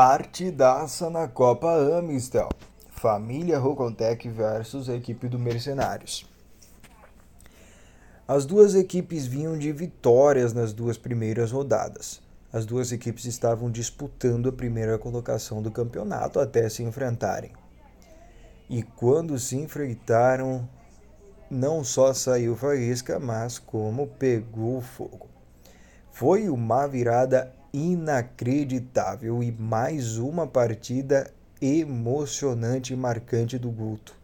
Partidaça na Copa Amistel. Família Rocontec versus a equipe do Mercenários. As duas equipes vinham de vitórias nas duas primeiras rodadas. As duas equipes estavam disputando a primeira colocação do campeonato até se enfrentarem. E quando se enfrentaram, não só saiu faísca, mas como pegou fogo. Foi uma virada inacreditável e mais uma partida emocionante e marcante do Guto.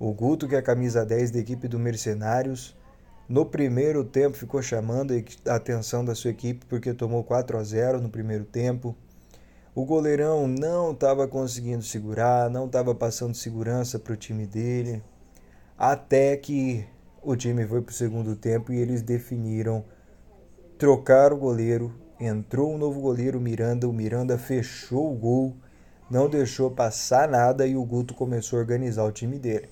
O Guto, que é a camisa 10 da equipe do Mercenários, no primeiro tempo ficou chamando a atenção da sua equipe porque tomou 4 a 0 no primeiro tempo. O goleirão não estava conseguindo segurar, não estava passando segurança para o time dele, até que o time foi para o segundo tempo e eles definiram trocar o goleiro Entrou um novo goleiro, Miranda. O Miranda fechou o gol, não deixou passar nada e o Guto começou a organizar o time dele.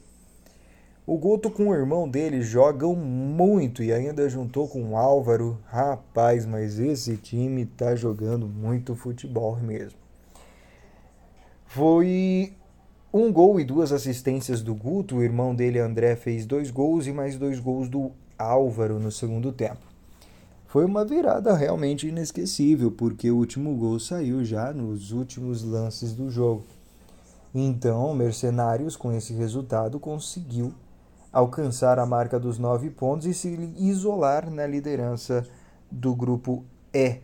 O Guto com o irmão dele jogam muito e ainda juntou com o Álvaro. Rapaz, mas esse time tá jogando muito futebol mesmo. Foi um gol e duas assistências do Guto. O irmão dele, André, fez dois gols e mais dois gols do Álvaro no segundo tempo. Foi uma virada realmente inesquecível, porque o último gol saiu já nos últimos lances do jogo. Então, Mercenários, com esse resultado, conseguiu alcançar a marca dos nove pontos e se isolar na liderança do grupo E